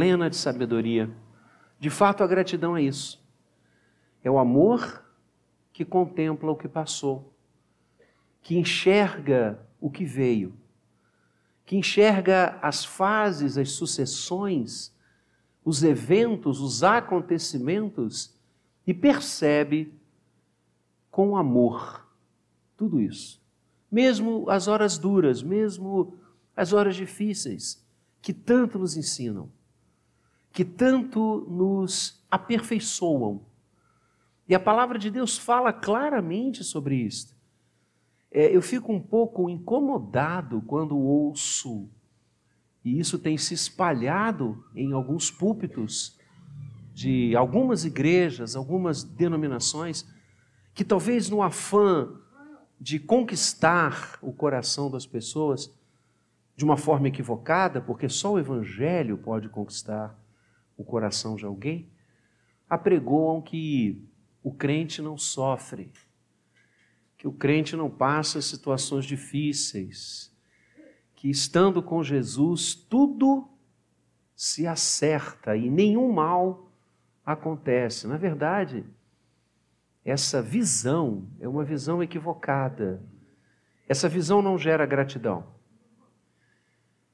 plena de sabedoria. De fato, a gratidão é isso. É o amor que contempla o que passou, que enxerga o que veio, que enxerga as fases, as sucessões, os eventos, os acontecimentos e percebe com amor tudo isso. Mesmo as horas duras, mesmo as horas difíceis, que tanto nos ensinam que tanto nos aperfeiçoam. E a palavra de Deus fala claramente sobre isso. É, eu fico um pouco incomodado quando ouço, e isso tem se espalhado em alguns púlpitos de algumas igrejas, algumas denominações, que talvez no afã de conquistar o coração das pessoas de uma forma equivocada, porque só o Evangelho pode conquistar o coração de alguém, apregoam que o crente não sofre, que o crente não passa situações difíceis, que estando com Jesus tudo se acerta e nenhum mal acontece. Na verdade, essa visão é uma visão equivocada. Essa visão não gera gratidão.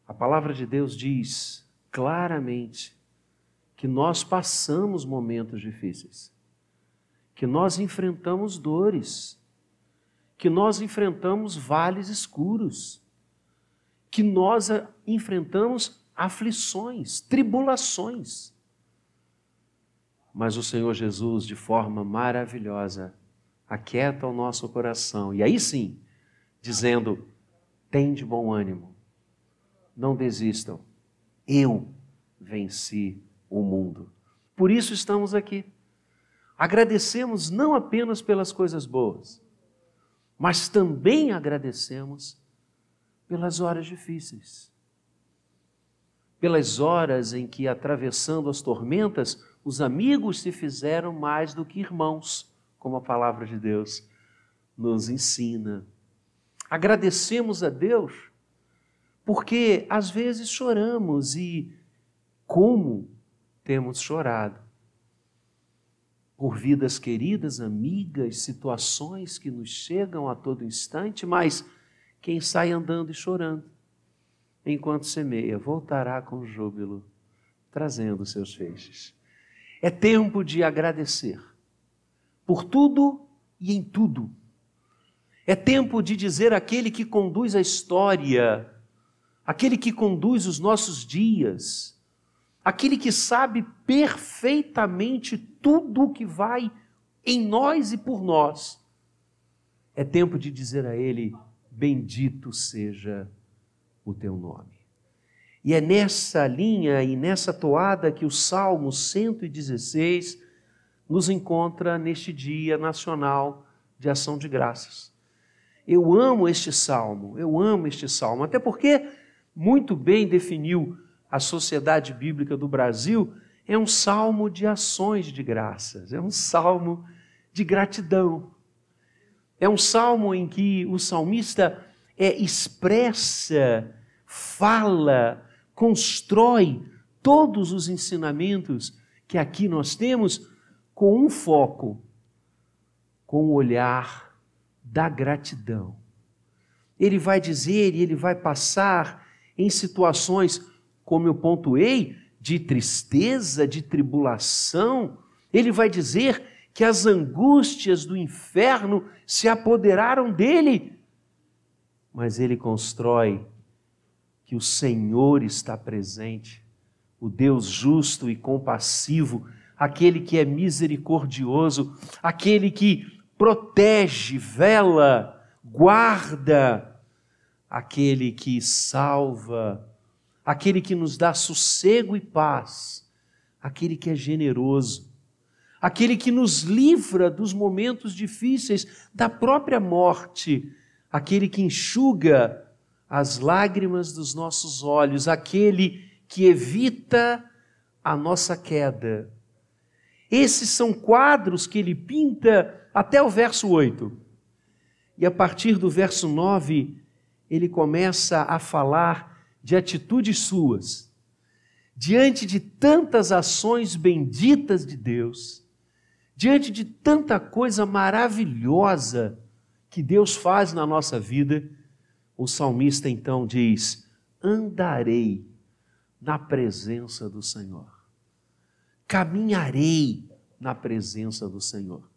A palavra de Deus diz claramente que nós passamos momentos difíceis, que nós enfrentamos dores, que nós enfrentamos vales escuros, que nós enfrentamos aflições, tribulações. Mas o Senhor Jesus, de forma maravilhosa, aquieta o nosso coração e aí sim, dizendo: tem de bom ânimo, não desistam, eu venci o mundo. Por isso estamos aqui. Agradecemos não apenas pelas coisas boas, mas também agradecemos pelas horas difíceis. Pelas horas em que, atravessando as tormentas, os amigos se fizeram mais do que irmãos, como a palavra de Deus nos ensina. Agradecemos a Deus porque às vezes choramos e como temos chorado por vidas queridas, amigas, situações que nos chegam a todo instante, mas quem sai andando e chorando, enquanto semeia, voltará com júbilo, trazendo seus feixes. É tempo de agradecer por tudo e em tudo. É tempo de dizer aquele que conduz a história, aquele que conduz os nossos dias, aquele que sabe perfeitamente tudo o que vai em nós e por nós. É tempo de dizer a Ele: Bendito seja o teu nome. E é nessa linha e nessa toada que o Salmo 116 nos encontra neste Dia Nacional de Ação de Graças. Eu amo este salmo, eu amo este salmo, até porque muito bem definiu a Sociedade Bíblica do Brasil, é um salmo de ações de graças, é um salmo de gratidão. É um salmo em que o salmista é, expressa, fala, constrói todos os ensinamentos que aqui nós temos com um foco, com o olhar da gratidão. Ele vai dizer e ele vai passar em situações como eu pontuei, de tristeza, de tribulação, ele vai dizer que as angústias do inferno se apoderaram dele. Mas ele constrói que o Senhor está presente, o Deus justo e compassivo, aquele que é misericordioso, aquele que protege, vela, guarda, aquele que salva aquele que nos dá sossego e paz, aquele que é generoso, aquele que nos livra dos momentos difíceis, da própria morte, aquele que enxuga as lágrimas dos nossos olhos, aquele que evita a nossa queda. Esses são quadros que ele pinta até o verso 8. E a partir do verso 9, ele começa a falar de atitudes suas, diante de tantas ações benditas de Deus, diante de tanta coisa maravilhosa que Deus faz na nossa vida, o salmista então diz: andarei na presença do Senhor, caminharei na presença do Senhor.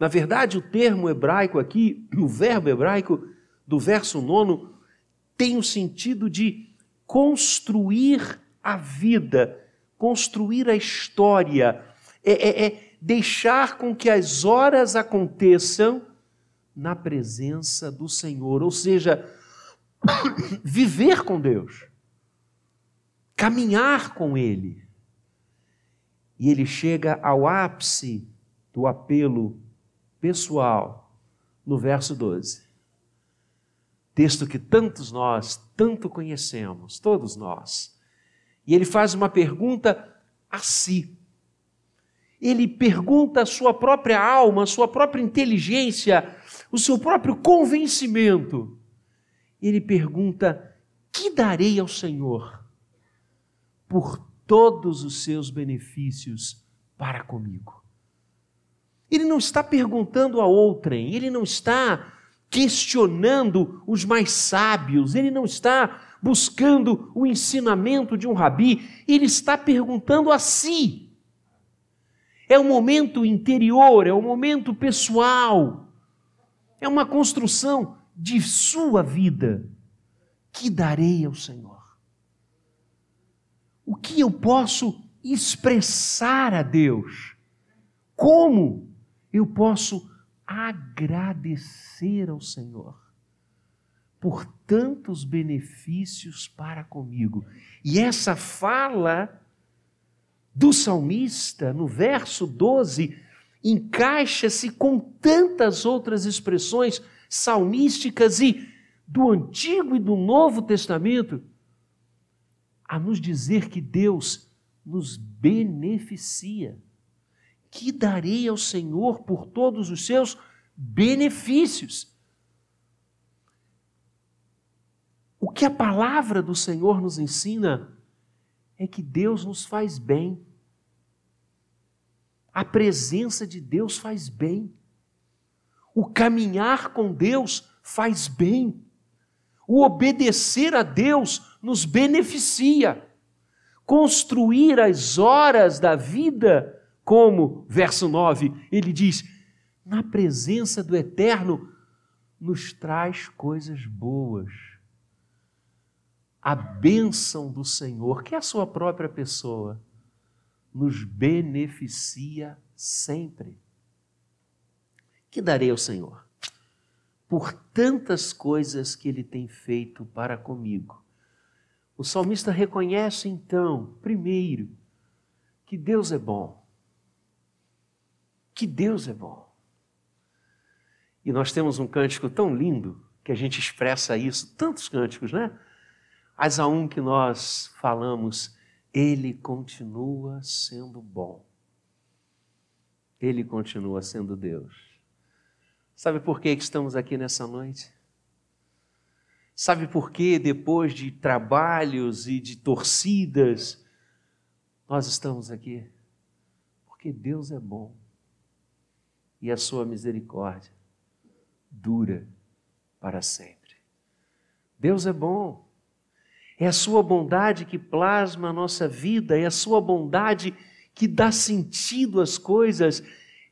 Na verdade, o termo hebraico aqui, o verbo hebraico do verso nono, tem o sentido de construir a vida, construir a história, é, é, é deixar com que as horas aconteçam na presença do Senhor, ou seja, viver com Deus, caminhar com Ele. E ele chega ao ápice do apelo pessoal no verso 12. Texto que tantos nós tanto conhecemos, todos nós. E ele faz uma pergunta a si. Ele pergunta a sua própria alma, a sua própria inteligência, o seu próprio convencimento. Ele pergunta: Que darei ao Senhor por todos os seus benefícios para comigo? Ele não está perguntando a outrem, ele não está questionando os mais sábios, ele não está buscando o ensinamento de um rabi, ele está perguntando a si. É um momento interior, é um momento pessoal, é uma construção de sua vida. Que darei ao Senhor? O que eu posso expressar a Deus? Como eu posso agradecer ao Senhor? por tantos benefícios para comigo. E essa fala do salmista, no verso 12, encaixa-se com tantas outras expressões salmísticas e do Antigo e do Novo Testamento, a nos dizer que Deus nos beneficia. Que darei ao Senhor por todos os seus benefícios. O que a palavra do Senhor nos ensina é que Deus nos faz bem. A presença de Deus faz bem. O caminhar com Deus faz bem. O obedecer a Deus nos beneficia. Construir as horas da vida, como, verso 9, ele diz: na presença do Eterno, nos traz coisas boas a bênção do Senhor, que é a sua própria pessoa, nos beneficia sempre. Que darei ao Senhor? Por tantas coisas que Ele tem feito para comigo. O salmista reconhece então, primeiro, que Deus é bom. Que Deus é bom. E nós temos um cântico tão lindo que a gente expressa isso, tantos cânticos, né? Mas há um que nós falamos, ele continua sendo bom. Ele continua sendo Deus. Sabe por que estamos aqui nessa noite? Sabe por que, depois de trabalhos e de torcidas, nós estamos aqui? Porque Deus é bom e a sua misericórdia dura para sempre. Deus é bom. É a sua bondade que plasma a nossa vida, é a sua bondade que dá sentido às coisas,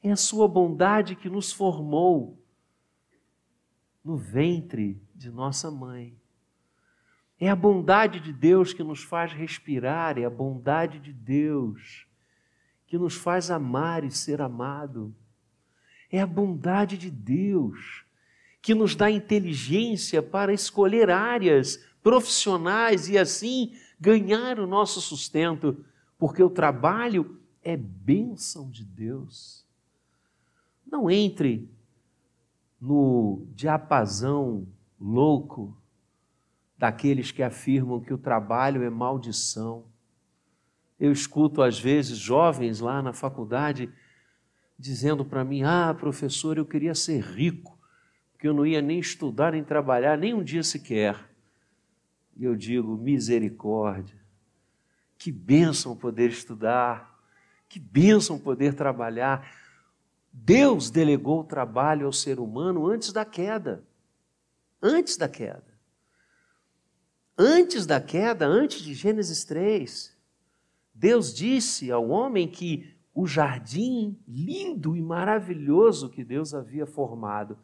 é a sua bondade que nos formou no ventre de nossa mãe. É a bondade de Deus que nos faz respirar, é a bondade de Deus que nos faz amar e ser amado. É a bondade de Deus que nos dá inteligência para escolher áreas profissionais e assim ganhar o nosso sustento, porque o trabalho é bênção de Deus. Não entre no diapasão louco daqueles que afirmam que o trabalho é maldição. Eu escuto às vezes jovens lá na faculdade dizendo para mim: "Ah, professor, eu queria ser rico, porque eu não ia nem estudar nem trabalhar nem um dia sequer". E eu digo: misericórdia. Que bênção poder estudar, que bênção poder trabalhar. Deus delegou o trabalho ao ser humano antes da queda. Antes da queda. Antes da queda, antes de Gênesis 3, Deus disse ao homem que o jardim lindo e maravilhoso que Deus havia formado,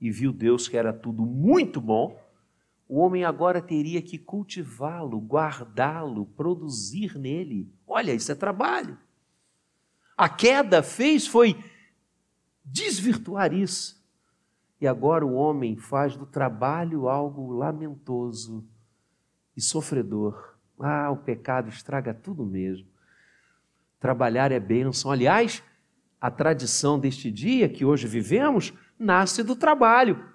e viu Deus que era tudo muito bom, o homem agora teria que cultivá-lo, guardá-lo, produzir nele. Olha, isso é trabalho. A queda fez foi desvirtuar isso. E agora o homem faz do trabalho algo lamentoso e sofredor. Ah, o pecado estraga tudo mesmo. Trabalhar é bênção. Aliás, a tradição deste dia que hoje vivemos nasce do trabalho.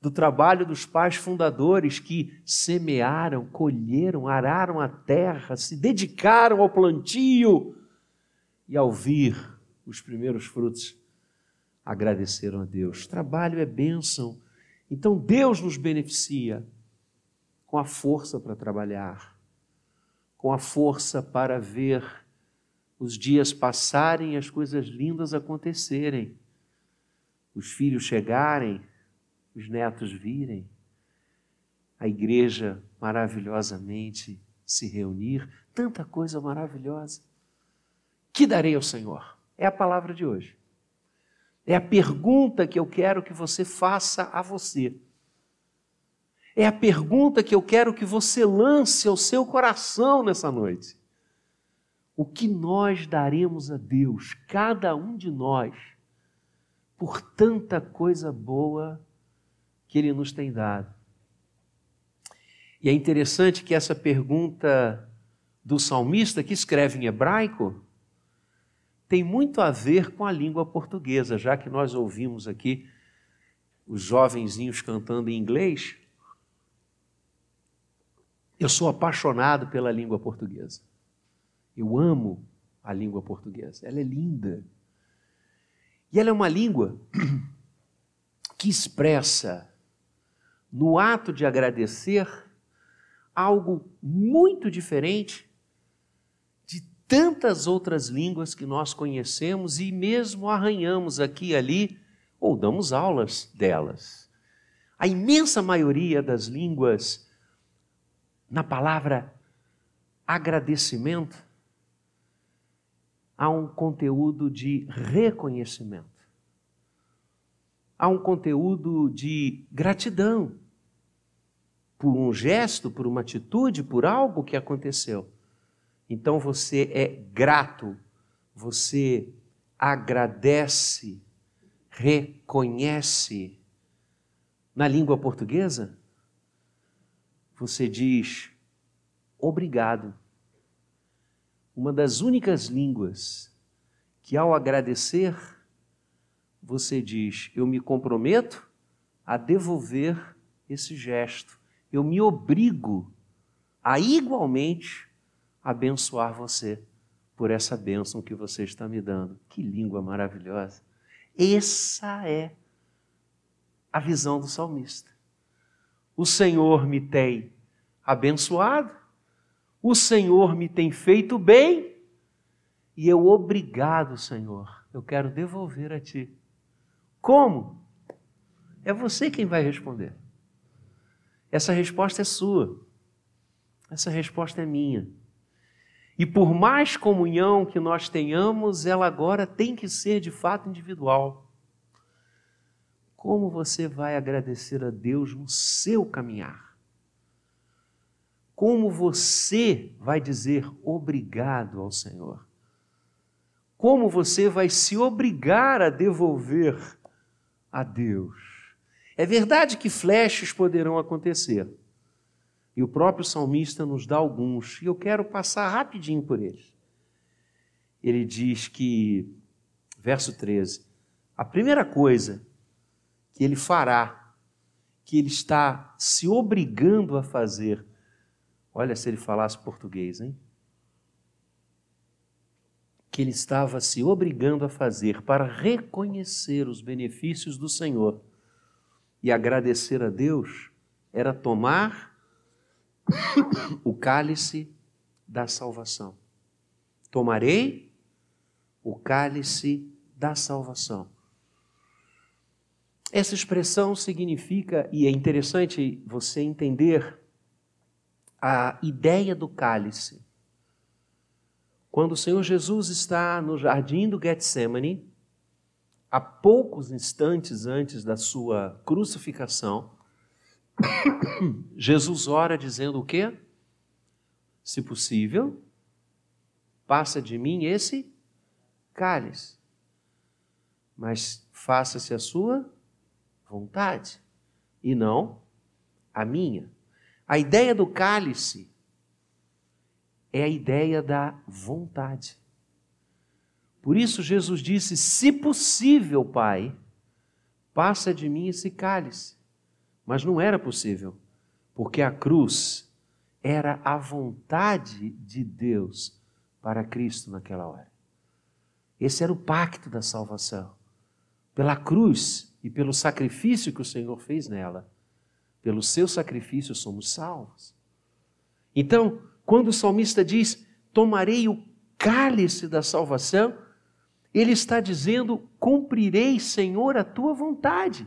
Do trabalho dos pais fundadores que semearam, colheram, araram a terra, se dedicaram ao plantio e ao vir os primeiros frutos agradeceram a Deus. Trabalho é bênção. Então Deus nos beneficia com a força para trabalhar, com a força para ver os dias passarem e as coisas lindas acontecerem, os filhos chegarem, os netos virem, a igreja maravilhosamente se reunir, tanta coisa maravilhosa. Que darei ao Senhor? É a palavra de hoje. É a pergunta que eu quero que você faça a você. É a pergunta que eu quero que você lance ao seu coração nessa noite. O que nós daremos a Deus, cada um de nós, por tanta coisa boa que Ele nos tem dado? E é interessante que essa pergunta do salmista, que escreve em hebraico, tem muito a ver com a língua portuguesa, já que nós ouvimos aqui os jovenzinhos cantando em inglês. Eu sou apaixonado pela língua portuguesa. Eu amo a língua portuguesa. Ela é linda. E ela é uma língua que expressa, no ato de agradecer, algo muito diferente de tantas outras línguas que nós conhecemos e mesmo arranhamos aqui e ali ou damos aulas delas. A imensa maioria das línguas na palavra agradecimento, há um conteúdo de reconhecimento. Há um conteúdo de gratidão por um gesto, por uma atitude, por algo que aconteceu. Então você é grato, você agradece, reconhece. Na língua portuguesa, você diz obrigado. Uma das únicas línguas que, ao agradecer, você diz: Eu me comprometo a devolver esse gesto. Eu me obrigo a igualmente abençoar você por essa bênção que você está me dando. Que língua maravilhosa! Essa é a visão do salmista. O Senhor me tem abençoado, o Senhor me tem feito bem, e eu, obrigado, Senhor, eu quero devolver a Ti. Como? É você quem vai responder. Essa resposta é sua. Essa resposta é minha. E por mais comunhão que nós tenhamos, ela agora tem que ser de fato individual. Como você vai agradecer a Deus no seu caminhar? Como você vai dizer obrigado ao Senhor? Como você vai se obrigar a devolver a Deus? É verdade que flashes poderão acontecer. E o próprio salmista nos dá alguns, e eu quero passar rapidinho por eles. Ele diz que, verso 13, a primeira coisa que ele fará, que ele está se obrigando a fazer. Olha se ele falasse português, hein? Que ele estava se obrigando a fazer para reconhecer os benefícios do Senhor e agradecer a Deus era tomar o cálice da salvação. Tomarei o cálice da salvação. Essa expressão significa, e é interessante você entender a ideia do cálice. Quando o Senhor Jesus está no jardim do Getsemane, a poucos instantes antes da sua crucificação, Jesus ora dizendo o quê? Se possível, passa de mim esse cálice, mas faça-se a sua vontade e não a minha. A ideia do cálice é a ideia da vontade. Por isso Jesus disse: Se possível, Pai, passa de mim esse cálice. Mas não era possível, porque a cruz era a vontade de Deus para Cristo naquela hora. Esse era o pacto da salvação. Pela cruz e pelo sacrifício que o Senhor fez nela, pelo seu sacrifício somos salvos. Então, quando o salmista diz: Tomarei o cálice da salvação, ele está dizendo: Cumprirei, Senhor, a tua vontade.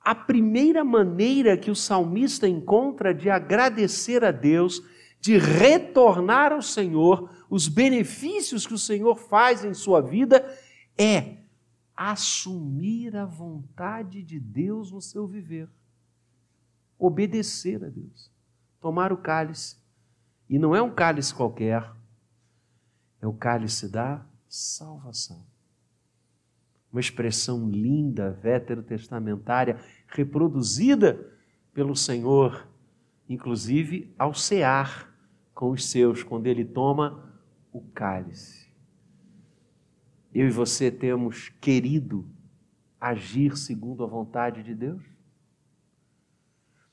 A primeira maneira que o salmista encontra de agradecer a Deus, de retornar ao Senhor os benefícios que o Senhor faz em sua vida, é assumir a vontade de Deus no seu viver, obedecer a Deus tomar o cálice. E não é um cálice qualquer, é o cálice da salvação. Uma expressão linda, veterotestamentária, reproduzida pelo Senhor, inclusive ao cear com os seus, quando ele toma o cálice. Eu e você temos querido agir segundo a vontade de Deus?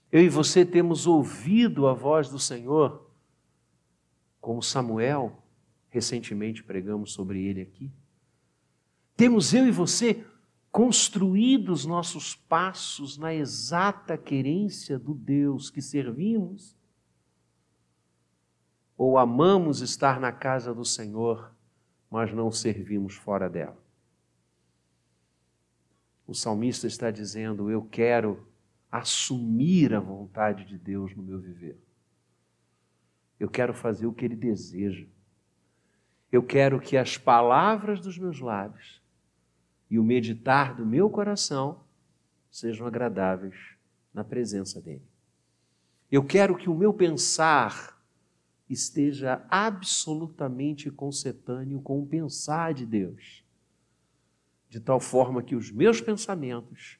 Eu e você temos ouvido a voz do Senhor, como Samuel, recentemente pregamos sobre ele aqui. Temos eu e você construído os nossos passos na exata querência do Deus que servimos? Ou amamos estar na casa do Senhor, mas não servimos fora dela? O salmista está dizendo: Eu quero assumir a vontade de Deus no meu viver. Eu quero fazer o que Ele deseja. Eu quero que as palavras dos meus lábios e o meditar do meu coração sejam agradáveis na presença dEle. Eu quero que o meu pensar esteja absolutamente concetâneo com o pensar de Deus, de tal forma que os meus pensamentos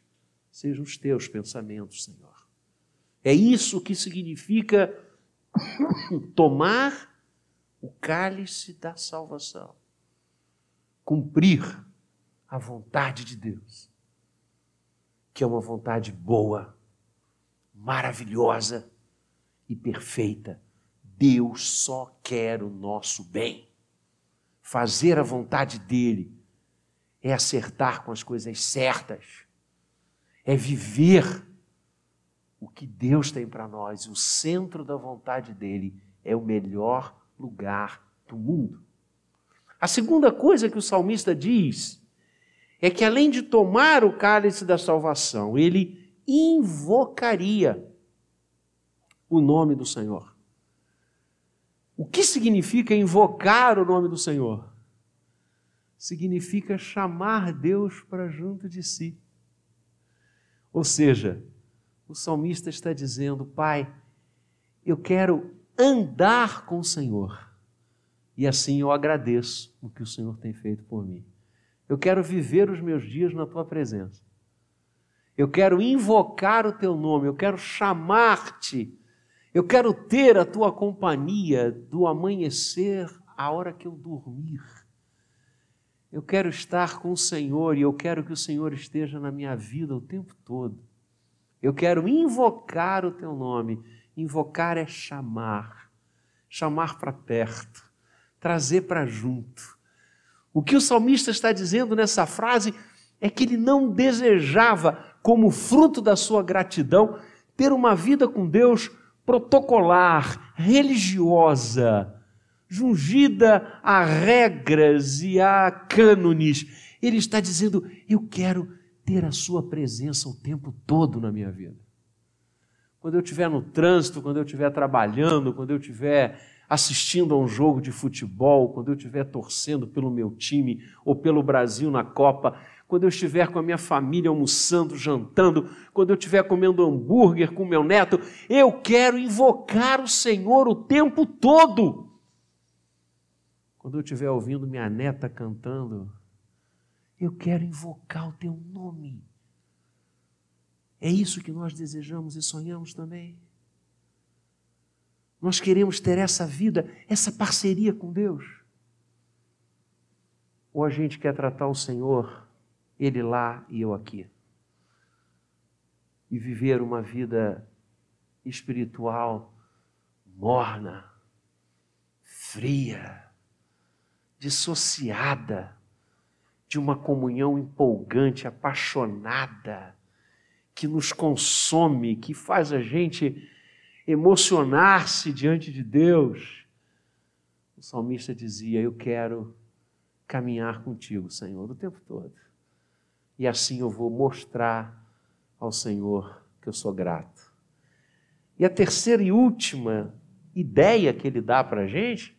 sejam os teus pensamentos, Senhor. É isso que significa tomar o cálice da salvação, cumprir a vontade de Deus, que é uma vontade boa, maravilhosa e perfeita. Deus só quer o nosso bem. Fazer a vontade dele é acertar com as coisas certas é viver o que Deus tem para nós, o centro da vontade dele é o melhor lugar do mundo. A segunda coisa que o salmista diz é que além de tomar o cálice da salvação, ele invocaria o nome do Senhor. O que significa invocar o nome do Senhor? Significa chamar Deus para junto de si. Ou seja, o salmista está dizendo: Pai, eu quero andar com o Senhor. E assim eu agradeço o que o Senhor tem feito por mim. Eu quero viver os meus dias na tua presença. Eu quero invocar o teu nome, eu quero chamar-te. Eu quero ter a tua companhia do amanhecer à hora que eu dormir. Eu quero estar com o Senhor e eu quero que o Senhor esteja na minha vida o tempo todo. Eu quero invocar o teu nome. Invocar é chamar, chamar para perto, trazer para junto. O que o salmista está dizendo nessa frase é que ele não desejava, como fruto da sua gratidão, ter uma vida com Deus protocolar, religiosa, jungida a regras e a cânones. Ele está dizendo: Eu quero ter a Sua presença o tempo todo na minha vida. Quando eu estiver no trânsito, quando eu estiver trabalhando, quando eu estiver assistindo a um jogo de futebol, quando eu estiver torcendo pelo meu time ou pelo Brasil na Copa, quando eu estiver com a minha família almoçando, jantando, quando eu estiver comendo hambúrguer com meu neto, eu quero invocar o Senhor o tempo todo. Quando eu estiver ouvindo minha neta cantando, eu quero invocar o teu nome. É isso que nós desejamos e sonhamos também. Nós queremos ter essa vida, essa parceria com Deus. Ou a gente quer tratar o Senhor ele lá e eu aqui. E viver uma vida espiritual morna, fria, dissociada de uma comunhão empolgante, apaixonada, que nos consome, que faz a gente emocionar-se diante de Deus. O salmista dizia: Eu quero caminhar contigo, Senhor, o tempo todo e assim eu vou mostrar ao Senhor que eu sou grato. E a terceira e última ideia que ele dá para a gente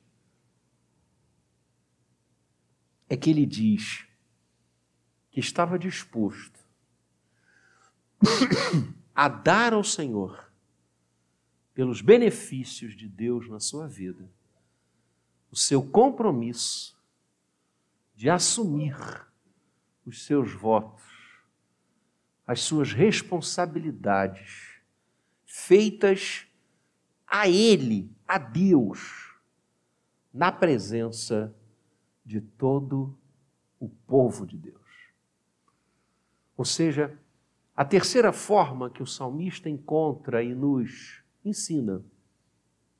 é que ele diz que estava disposto a dar ao Senhor, pelos benefícios de Deus na sua vida, o seu compromisso de assumir os seus votos, as suas responsabilidades, feitas a Ele, a Deus, na presença de todo o povo de Deus. Ou seja, a terceira forma que o salmista encontra e nos ensina,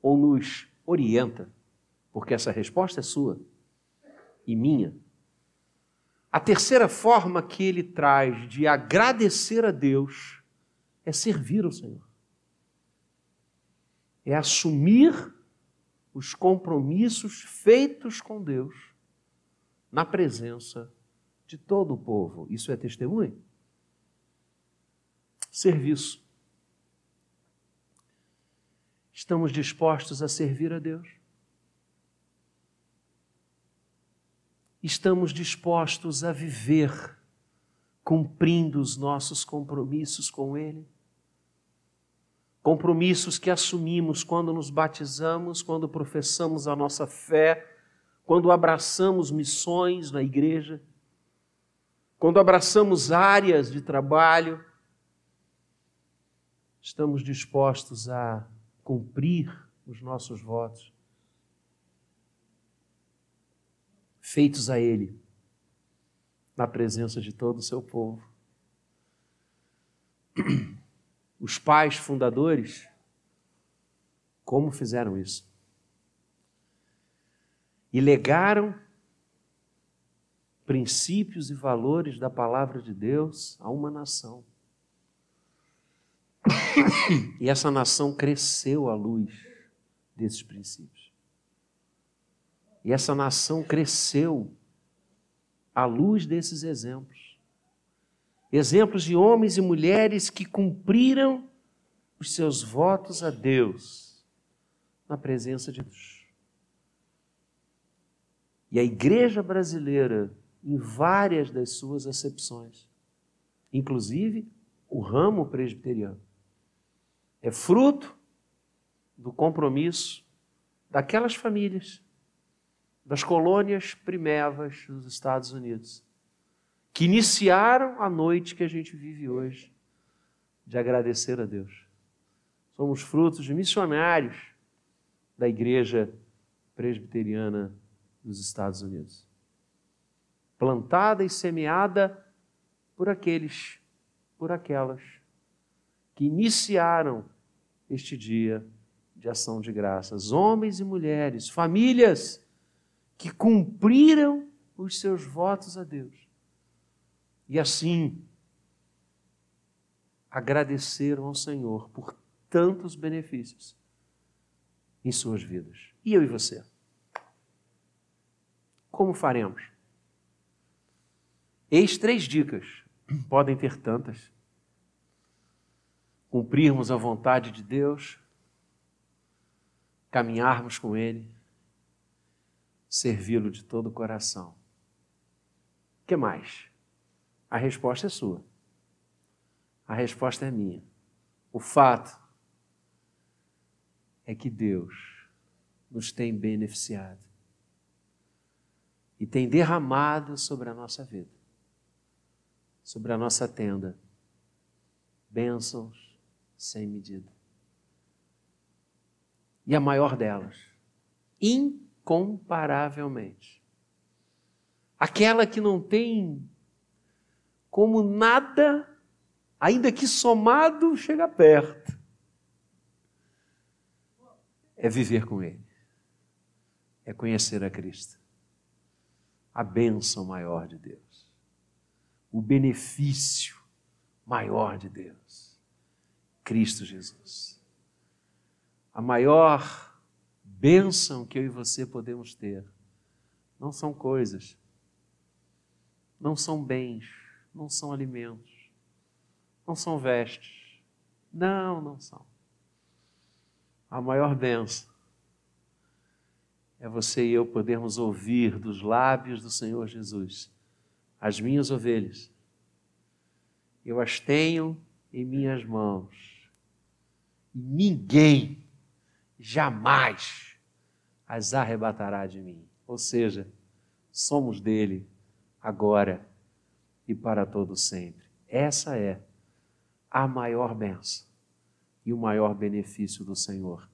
ou nos orienta, porque essa resposta é sua e minha, a terceira forma que ele traz de agradecer a Deus é servir ao Senhor. É assumir os compromissos feitos com Deus na presença de todo o povo. Isso é testemunho? Serviço. Estamos dispostos a servir a Deus? Estamos dispostos a viver cumprindo os nossos compromissos com Ele. Compromissos que assumimos quando nos batizamos, quando professamos a nossa fé, quando abraçamos missões na igreja, quando abraçamos áreas de trabalho. Estamos dispostos a cumprir os nossos votos. Feitos a Ele, na presença de todo o seu povo. Os pais fundadores, como fizeram isso? E legaram princípios e valores da palavra de Deus a uma nação. E essa nação cresceu à luz desses princípios. E essa nação cresceu à luz desses exemplos. Exemplos de homens e mulheres que cumpriram os seus votos a Deus na presença de Deus. E a igreja brasileira, em várias das suas acepções, inclusive o ramo presbiteriano, é fruto do compromisso daquelas famílias das colônias primevas dos Estados Unidos, que iniciaram a noite que a gente vive hoje, de agradecer a Deus. Somos frutos de missionários da Igreja Presbiteriana dos Estados Unidos, plantada e semeada por aqueles, por aquelas que iniciaram este dia de ação de graças, homens e mulheres, famílias que cumpriram os seus votos a Deus. E assim agradeceram ao Senhor por tantos benefícios em suas vidas. E eu e você? Como faremos? Eis três dicas, podem ter tantas. Cumprirmos a vontade de Deus, caminharmos com Ele, servi-lo de todo o coração. O que mais? A resposta é sua. A resposta é minha. O fato é que Deus nos tem beneficiado e tem derramado sobre a nossa vida, sobre a nossa tenda, bênçãos sem medida. E a maior delas, incomparavelmente, aquela que não tem como nada, ainda que somado, chega perto, é viver com Ele, é conhecer a Cristo, a bênção maior de Deus, o benefício maior de Deus, Cristo Jesus. A maior bênção que eu e você podemos ter. Não são coisas, não são bens, não são alimentos, não são vestes. Não, não são. A maior bênção é você e eu podermos ouvir dos lábios do Senhor Jesus: As minhas ovelhas, eu as tenho em minhas mãos, e ninguém jamais as arrebatará de mim. Ou seja, somos dele agora e para todo sempre. Essa é a maior benção e o maior benefício do Senhor.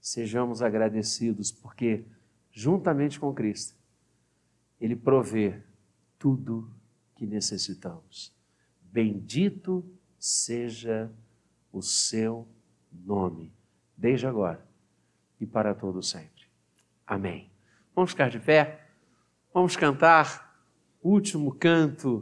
Sejamos agradecidos porque juntamente com Cristo ele provê tudo que necessitamos. Bendito seja o seu nome, desde agora e para todo sempre. Amém. Vamos ficar de pé? Vamos cantar último canto